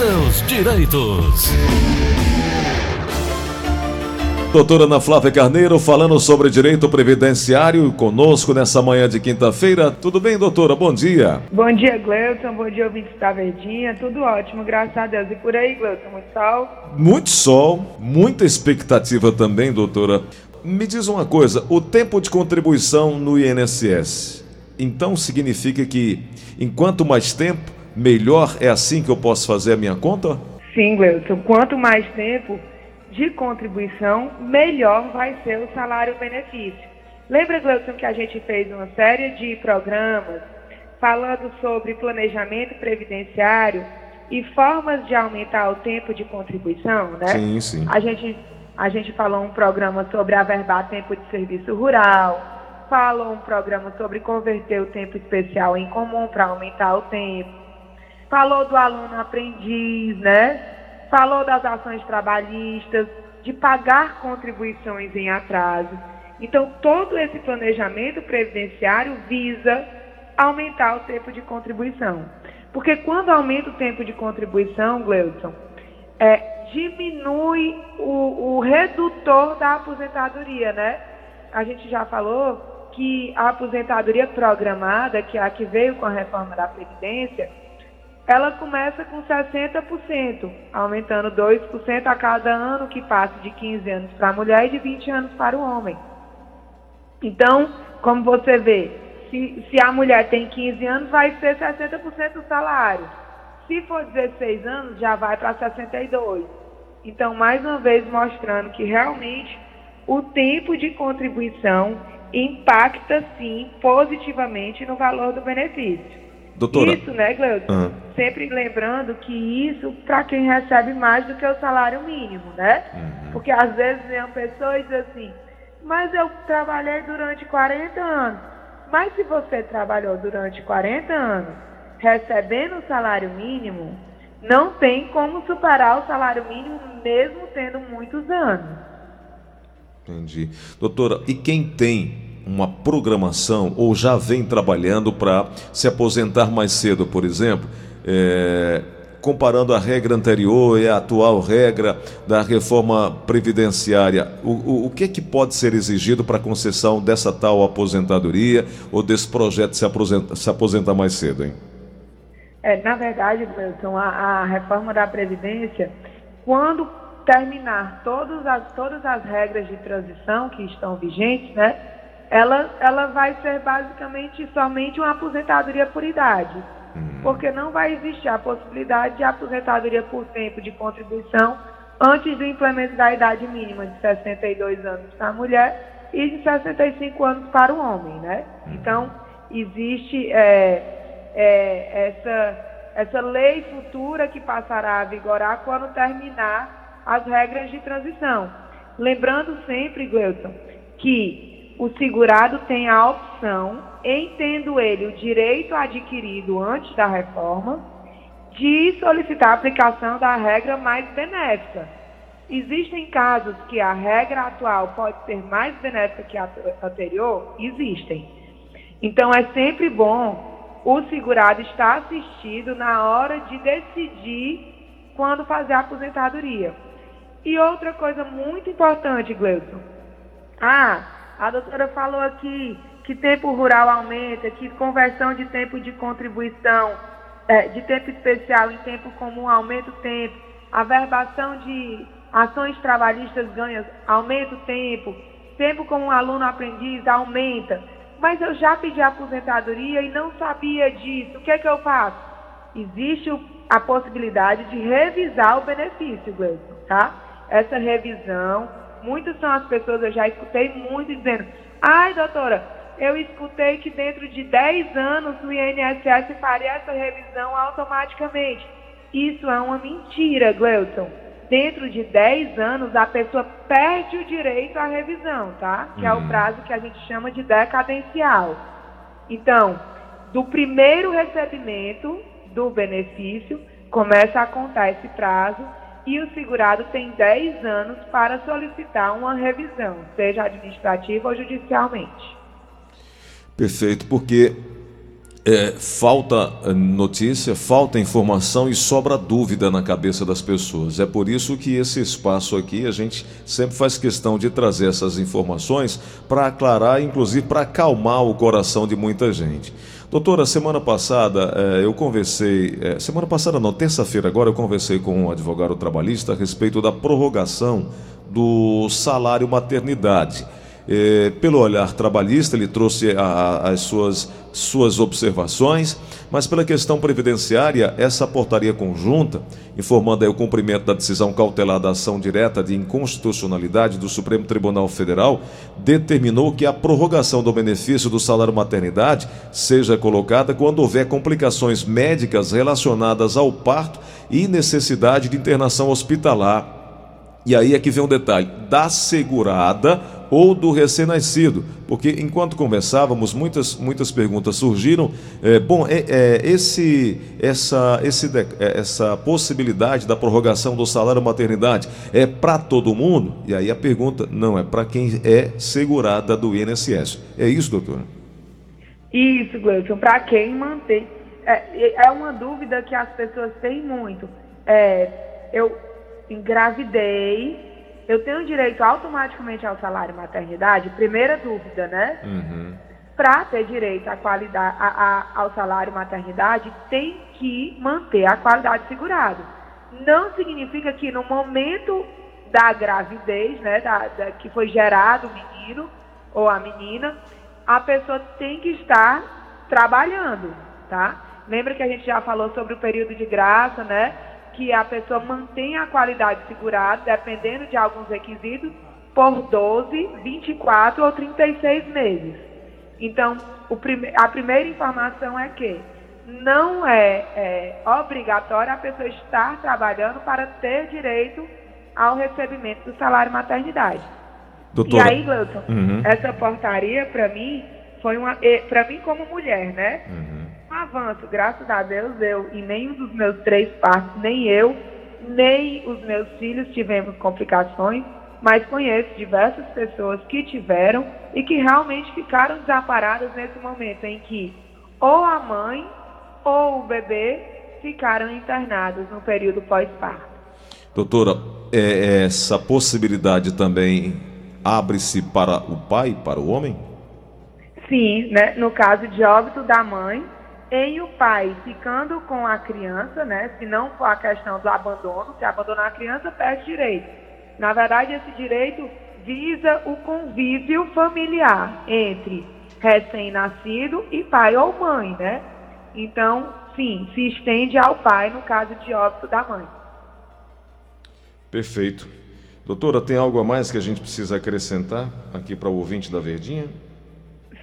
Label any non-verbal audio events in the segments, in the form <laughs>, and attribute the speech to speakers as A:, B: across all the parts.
A: seus direitos.
B: Doutora Ana Flávia Carneiro falando sobre direito previdenciário conosco nessa manhã de quinta-feira. Tudo bem, doutora? Bom dia.
C: Bom dia, Gleuton. Bom dia, ouvintes da Verdinha. Tudo ótimo, graças a Deus. E por aí, Gleuton, muito sol?
B: Muito sol, muita expectativa também, doutora. Me diz uma coisa, o tempo de contribuição no INSS, então significa que enquanto mais tempo, melhor é assim que eu posso fazer a minha conta?
C: Sim, Gleuton. Quanto mais tempo, de contribuição, melhor vai ser o salário-benefício. Lembra, Gleuton, que a gente fez uma série de programas falando sobre planejamento previdenciário e formas de aumentar o tempo de contribuição, né?
B: Sim, sim.
C: A gente, a gente falou um programa sobre averbar tempo de serviço rural, falou um programa sobre converter o tempo especial em comum para aumentar o tempo, falou do aluno aprendiz, né? falou das ações trabalhistas, de pagar contribuições em atraso. Então, todo esse planejamento previdenciário visa aumentar o tempo de contribuição. Porque quando aumenta o tempo de contribuição, Gleudson, é, diminui o, o redutor da aposentadoria, né? A gente já falou que a aposentadoria programada, que é a que veio com a reforma da Previdência, ela começa com 60%, aumentando 2% a cada ano que passa de 15 anos para a mulher e de 20 anos para o homem. Então, como você vê, se, se a mulher tem 15 anos, vai ser 60% do salário. Se for 16 anos, já vai para 62. Então, mais uma vez mostrando que realmente o tempo de contribuição impacta sim positivamente no valor do benefício.
B: Doutora.
C: Isso, né, Gleuton? Uhum. Sempre lembrando que isso para quem recebe mais do que o salário mínimo, né? Uhum. Porque às vezes vem uma pessoa e diz assim, mas eu trabalhei durante 40 anos. Mas se você trabalhou durante 40 anos recebendo o salário mínimo, não tem como superar o salário mínimo mesmo tendo muitos anos.
B: Entendi. Doutora, e quem tem uma programação ou já vem trabalhando para se aposentar mais cedo, por exemplo, é, comparando a regra anterior e a atual regra da reforma previdenciária, o, o, o que é que pode ser exigido para concessão dessa tal aposentadoria ou desse projeto se aposentar, se aposentar mais cedo, hein?
C: É, na verdade, Wilson, a, a reforma da Previdência, quando terminar todas as, todas as regras de transição que estão vigentes, né, ela, ela vai ser basicamente somente uma aposentadoria por idade. Uhum. Porque não vai existir a possibilidade de aposentadoria por tempo de contribuição antes do implemento da idade mínima de 62 anos para a mulher e de 65 anos para o homem, né? Uhum. Então, existe é, é, essa, essa lei futura que passará a vigorar quando terminar as regras de transição. Lembrando sempre, Gleuton, que o segurado tem a opção, entendo ele o direito adquirido antes da reforma, de solicitar a aplicação da regra mais benéfica. Existem casos que a regra atual pode ser mais benéfica que a anterior? Existem. Então é sempre bom o segurado estar assistido na hora de decidir quando fazer a aposentadoria. E outra coisa muito importante, Gleison. Ah, a doutora falou aqui que tempo rural aumenta, que conversão de tempo de contribuição, é, de tempo especial em tempo comum aumenta o tempo, a verbação de ações trabalhistas ganha, aumenta o tempo, tempo como aluno aprendiz aumenta. Mas eu já pedi aposentadoria e não sabia disso. O que é que eu faço? Existe a possibilidade de revisar o benefício, Gleison, tá? Essa revisão Muitas são as pessoas, eu já escutei muito dizendo: ai, doutora, eu escutei que dentro de 10 anos o INSS faria essa revisão automaticamente. Isso é uma mentira, Gleuton. Dentro de 10 anos, a pessoa perde o direito à revisão, tá? Que é o uhum. prazo que a gente chama de decadencial. Então, do primeiro recebimento do benefício, começa a contar esse prazo e o segurado tem 10 anos para solicitar uma revisão, seja administrativa ou judicialmente.
B: Perfeito, porque é, falta é, notícia, falta informação e sobra dúvida na cabeça das pessoas. É por isso que esse espaço aqui a gente sempre faz questão de trazer essas informações para aclarar, inclusive para acalmar o coração de muita gente. Doutora, semana passada é, eu conversei, é, semana passada não, terça-feira agora eu conversei com um advogado trabalhista a respeito da prorrogação do salário maternidade. É, pelo olhar trabalhista, ele trouxe a, a, as suas, suas observações, mas pela questão previdenciária, essa portaria conjunta, informando o cumprimento da decisão cautelar da ação direta de inconstitucionalidade do Supremo Tribunal Federal, determinou que a prorrogação do benefício do salário maternidade seja colocada quando houver complicações médicas relacionadas ao parto e necessidade de internação hospitalar. E aí é que vem um detalhe: da segurada ou do recém-nascido, porque enquanto conversávamos, muitas, muitas perguntas surgiram. É, bom, é, é, esse, essa, esse, é, essa possibilidade da prorrogação do salário maternidade é para todo mundo? E aí a pergunta, não, é para quem é segurada do INSS. É isso, doutora?
C: Isso, Gleison, para quem mantém. É, é uma dúvida que as pessoas têm muito. É, eu engravidei eu tenho direito automaticamente ao salário maternidade? Primeira dúvida, né? Uhum. Para ter direito à qualidade, a, a, ao salário maternidade, tem que manter a qualidade segurada. Não significa que no momento da gravidez, né, da, da, que foi gerado o menino ou a menina, a pessoa tem que estar trabalhando, tá? Lembra que a gente já falou sobre o período de graça, né? Que a pessoa mantenha a qualidade segurada, dependendo de alguns requisitos, por 12, 24 ou 36 meses. Então, prime a primeira informação é que não é, é obrigatório a pessoa estar trabalhando para ter direito ao recebimento do salário maternidade. Doutora. E aí, Gleuton, uhum. essa portaria, para mim, foi uma. Para mim, como mulher, né? Uhum um avanço, graças a Deus, eu e nenhum dos meus três partos, nem eu, nem os meus filhos tivemos complicações, mas conheço diversas pessoas que tiveram e que realmente ficaram desamparadas nesse momento em que ou a mãe ou o bebê ficaram internados no período pós-parto.
B: Doutora, é, essa possibilidade também abre-se para o pai, para o homem?
C: Sim, né? no caso de óbito da mãe, em o pai ficando com a criança, né? Se não for a questão do abandono, se abandonar a criança, perde direito. Na verdade, esse direito visa o convívio familiar entre recém-nascido e pai ou mãe, né? Então, sim, se estende ao pai no caso de óbito da mãe.
B: Perfeito. Doutora, tem algo a mais que a gente precisa acrescentar aqui para o ouvinte da Verdinha?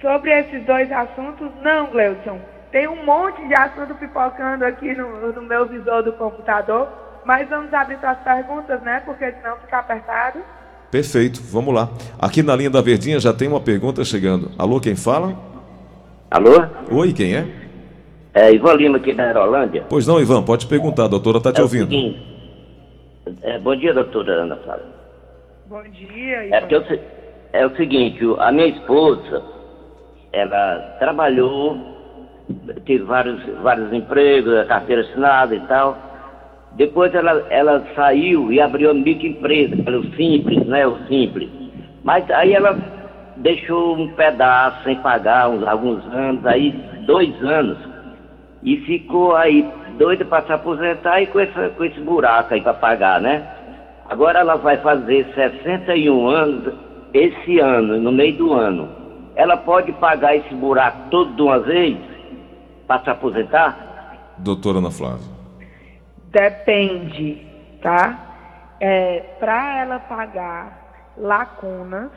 C: Sobre esses dois assuntos, não, Gleudson. Tem um monte de assunto pipocando aqui no, no meu visor do computador, mas vamos abrir para as perguntas, né? Porque senão fica apertado.
B: Perfeito, vamos lá. Aqui na linha da Verdinha já tem uma pergunta chegando. Alô, quem fala?
D: Alô?
B: Oi, quem é?
D: É Ivan Lima aqui da Aerolândia.
B: Pois não, Ivan, pode perguntar, a doutora está te é ouvindo.
D: Seguinte, é, bom dia, doutora Ana Flávia.
C: Bom dia,
D: Ivan. É, porque é o seguinte, a minha esposa, ela trabalhou tive vários, vários empregos, a carteira assinada e tal. Depois ela, ela saiu e abriu a microempresa, pelo Simples, né? O Simples. Mas aí ela deixou um pedaço sem pagar uns, alguns anos, aí dois anos, e ficou aí doida para se aposentar e com, essa, com esse buraco aí para pagar, né? Agora ela vai fazer 61 anos esse ano, no meio do ano. Ela pode pagar esse buraco todo de uma vez? Para se aposentar?
B: Doutora Ana Flávia.
C: Depende, tá? É, para ela pagar lacunas,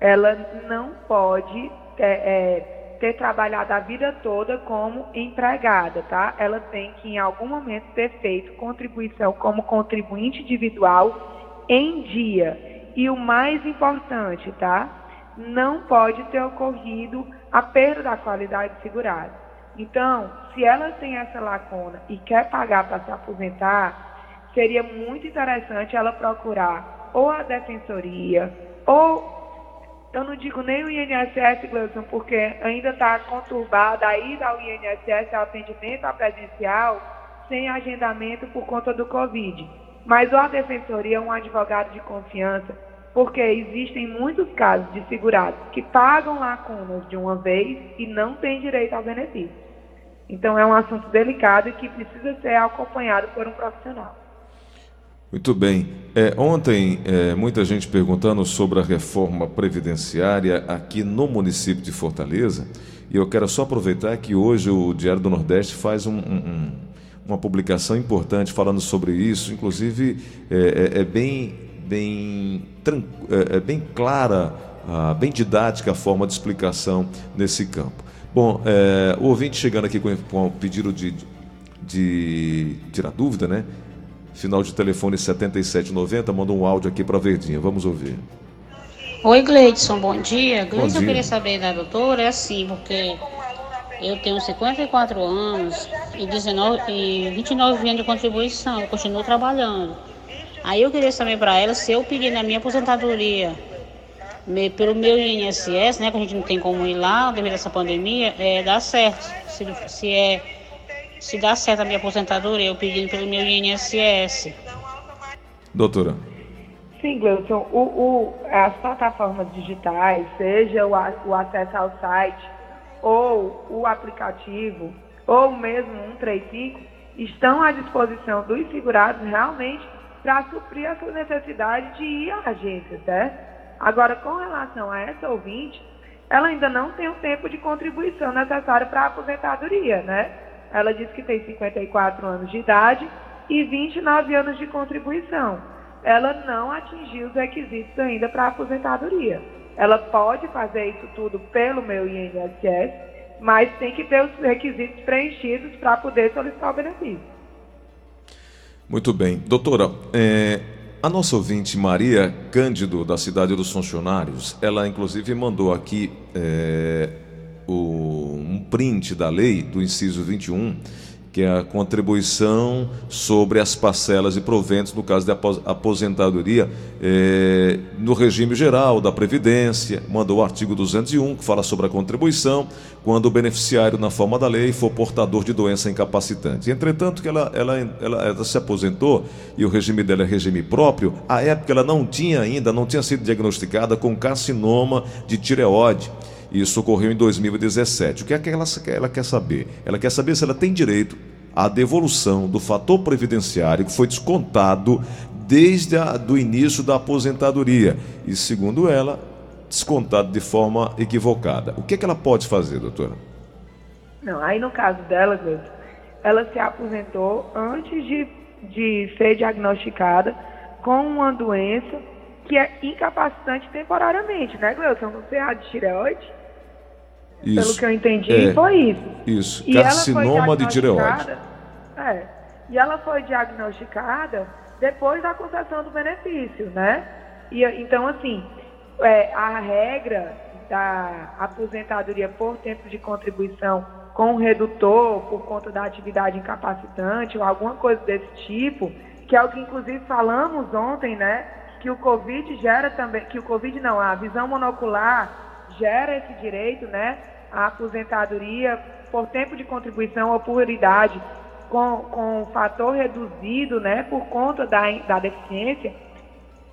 C: ela não pode é, é, ter trabalhado a vida toda como empregada, tá? Ela tem que, em algum momento, ter feito contribuição como contribuinte individual em dia. E o mais importante, tá? Não pode ter ocorrido a perda da qualidade segurada. Então, se ela tem essa lacuna e quer pagar para se aposentar, seria muito interessante ela procurar ou a defensoria ou eu não digo nem o INSS, Gleison, porque ainda está conturbada a ida ao INSS, ao atendimento à presencial, sem agendamento por conta do Covid. Mas a defensoria é um advogado de confiança, porque existem muitos casos de segurados que pagam lacunas de uma vez e não têm direito ao benefício. Então é um assunto delicado e que precisa ser acompanhado por um profissional.
B: Muito bem. É, ontem, é, muita gente perguntando sobre a reforma previdenciária aqui no município de Fortaleza. E eu quero só aproveitar que hoje o Diário do Nordeste faz um, um, uma publicação importante falando sobre isso. Inclusive, é, é, é bem, bem, é, é, bem clara, ah, bem didática a forma de explicação nesse campo. Bom, é, o ouvinte chegando aqui com, com o pedido de, de tirar dúvida, né? final de telefone 7790, mandou um áudio aqui para Verdinha. Vamos ouvir.
E: Oi, Gleidson, bom dia. Gleidson, eu queria saber da doutora, é assim, porque eu tenho 54 anos e, 19, e 29 anos de contribuição, eu continuo trabalhando. Aí eu queria saber para ela se eu pedir na minha aposentadoria pelo meu INSS, né, que a gente não tem como ir lá devido a essa pandemia, é, dá certo. Se, se é se dá certo a minha aposentadoria, eu pedindo pelo meu INSS.
B: Doutora.
C: Sim, Gleuton, o, o, as plataformas digitais, seja o, o acesso ao site, ou o aplicativo, ou mesmo 135, estão à disposição dos segurados realmente para suprir essa necessidade de ir à agência, certo? Agora, com relação a essa ouvinte, ela ainda não tem o tempo de contribuição necessário para a aposentadoria, né? Ela diz que tem 54 anos de idade e 29 anos de contribuição. Ela não atingiu os requisitos ainda para a aposentadoria. Ela pode fazer isso tudo pelo meu INSS, mas tem que ter os requisitos preenchidos para poder solicitar o benefício.
B: Muito bem. Doutora, é, a nossa ouvinte Maria Cândido, da cidade dos funcionários, ela inclusive mandou aqui. É, o, um print da lei, do inciso 21, que é a contribuição sobre as parcelas e proventos, no caso de aposentadoria, é, no regime geral da Previdência, mandou o artigo 201, que fala sobre a contribuição, quando o beneficiário, na forma da lei, for portador de doença incapacitante. Entretanto, que ela, ela, ela, ela se aposentou e o regime dela é regime próprio, à época ela não tinha ainda, não tinha sido diagnosticada com carcinoma de tireoide. Isso ocorreu em 2017. O que é que ela, ela quer saber? Ela quer saber se ela tem direito à devolução do fator previdenciário que foi descontado desde o início da aposentadoria e, segundo ela, descontado de forma equivocada. O que, é que ela pode fazer, doutora?
C: Não, aí no caso dela, ela se aposentou antes de, de ser diagnosticada com uma doença que é incapacitante temporariamente, né, Gleuton? Você é de tireoide?
B: Isso.
C: Pelo que eu entendi, é, foi isso.
B: Isso, e carcinoma de tireoide.
C: É, e ela foi diagnosticada depois da concessão do benefício, né? E, então, assim, é, a regra da aposentadoria por tempo de contribuição com redutor por conta da atividade incapacitante ou alguma coisa desse tipo, que é o que inclusive falamos ontem, né? Que o Covid gera também, que o Covid não, a visão monocular gera esse direito, né, à aposentadoria por tempo de contribuição ou por idade com, com fator reduzido, né, por conta da, da deficiência,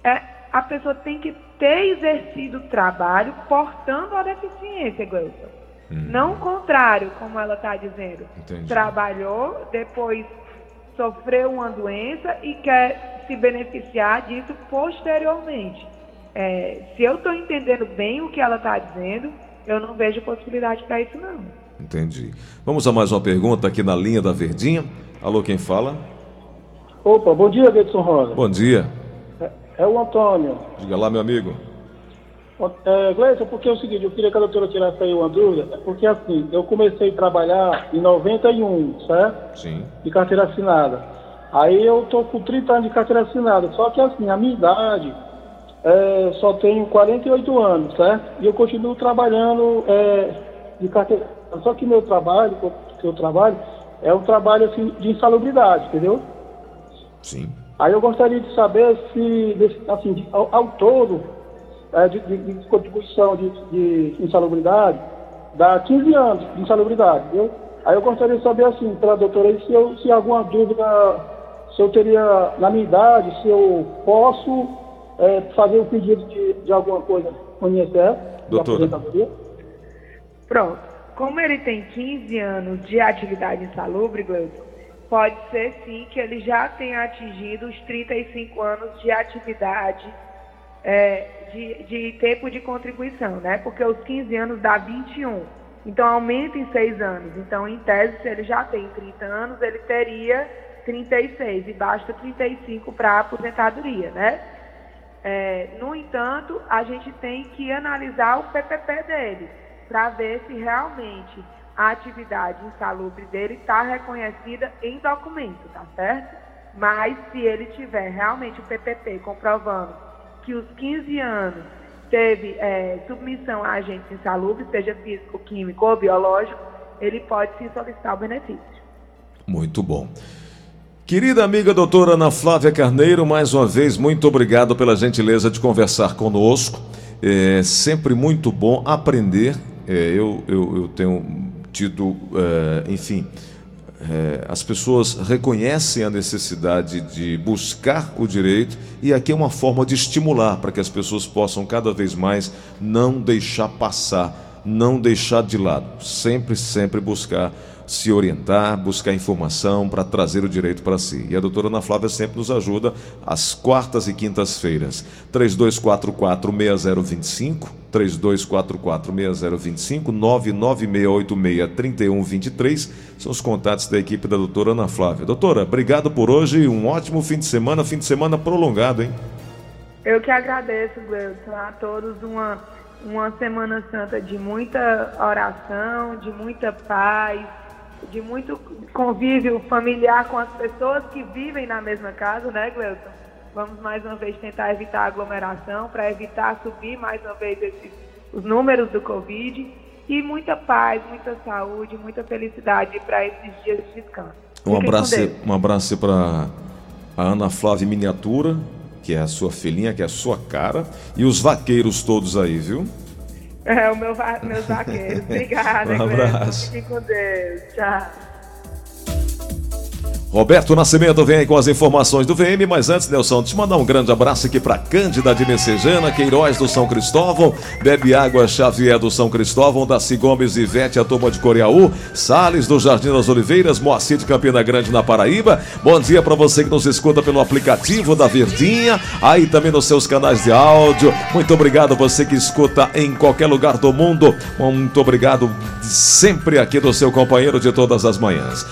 C: é, a pessoa tem que ter exercido o trabalho portando a deficiência, Gleuson. Hum. Não o contrário, como ela está dizendo. Entendi. Trabalhou, depois sofreu uma doença e quer se beneficiar disso posteriormente. É, se eu estou entendendo bem o que ela está dizendo, eu não vejo possibilidade para isso não.
B: Entendi. Vamos a mais uma pergunta aqui na linha da Verdinha. Alô, quem fala?
F: Opa, bom dia, Edson Rosa.
B: Bom dia.
F: É, é, o Antônio.
B: Diga lá, meu amigo.
F: É, Gleison, porque é o seguinte, eu queria que a doutora tirasse aí uma dúvida, é porque assim, eu comecei a trabalhar em 91, certo?
B: Sim.
F: De carteira assinada. Aí eu tô com 30 anos de carteira assinada, só que assim, a minha idade é, só tenho 48 anos, certo? E eu continuo trabalhando é, de carteira. Só que meu trabalho, que eu trabalho, é um trabalho assim, de insalubridade, entendeu?
B: Sim.
F: Aí eu gostaria de saber se, assim, ao, ao todo, é, de, de, de, contribuição de, de insalubridade, dá 15 anos de insalubridade, viu? Aí eu gostaria de saber, assim, pela doutora, se, eu, se alguma dúvida, se eu teria, na minha idade, se eu posso é, fazer o pedido de, de alguma coisa com o INSS,
B: doutora.
C: Pronto. Como ele tem 15 anos de atividade insalubre, Gleison, pode ser sim que ele já tenha atingido os 35 anos de atividade é, de, de, tempo de contribuição, né? Porque os 15 anos dá 21. Então aumenta em 6 anos. Então, em tese, se ele já tem 30 anos, ele teria 36 e basta 35 para a aposentadoria, né? É, no entanto, a gente tem que analisar o PPP dele para ver se realmente a atividade insalubre dele está reconhecida em documento, tá certo? Mas se ele tiver realmente o PPP comprovando que os 15 anos teve é, submissão a agentes insalubres, seja físico, químico ou biológico, ele pode sim solicitar o benefício.
B: Muito bom. Querida amiga doutora Ana Flávia Carneiro, mais uma vez, muito obrigado pela gentileza de conversar conosco. É sempre muito bom aprender. É, eu, eu, eu tenho tido, é, enfim, é, as pessoas reconhecem a necessidade de buscar o direito e aqui é uma forma de estimular para que as pessoas possam cada vez mais não deixar passar, não deixar de lado, sempre, sempre buscar se orientar, buscar informação para trazer o direito para si. E a doutora Ana Flávia sempre nos ajuda às quartas e quintas-feiras. 3244-6025, 3244-6025, 99686-3123 são os contatos da equipe da doutora Ana Flávia. Doutora, obrigado por hoje, um ótimo fim de semana, fim de semana prolongado, hein?
C: Eu que agradeço, Gleudson, a todos uma, uma Semana Santa de muita oração, de muita paz, de muito convívio familiar com as pessoas que vivem na mesma casa, né, Gleuton? Vamos mais uma vez tentar evitar aglomeração, para evitar subir mais uma vez esses, os números do Covid. E muita paz, muita saúde, muita felicidade para esses dias de descanso.
B: Um abraço, um abraço para a Ana Flávia Miniatura, que é a sua filhinha, que é a sua cara, e os vaqueiros todos aí, viu?
C: É, o meu, meus vaqueiros. <laughs> Obrigada,
B: Um abraço.
C: Fique com Deus. Tchau.
B: Roberto Nascimento vem aí com as informações do VM, mas antes, Nelson, te mandar um grande abraço aqui para Cândida de Messejana, Queiroz do São Cristóvão, Bebe Água Xavier do São Cristóvão, Daci Gomes e Vete, a turma de Coreaú, Sales do Jardim das Oliveiras, Moacir de Campina Grande na Paraíba. Bom dia para você que nos escuta pelo aplicativo da Verdinha, aí também nos seus canais de áudio. Muito obrigado você que escuta em qualquer lugar do mundo. Muito obrigado sempre aqui do seu companheiro de todas as manhãs.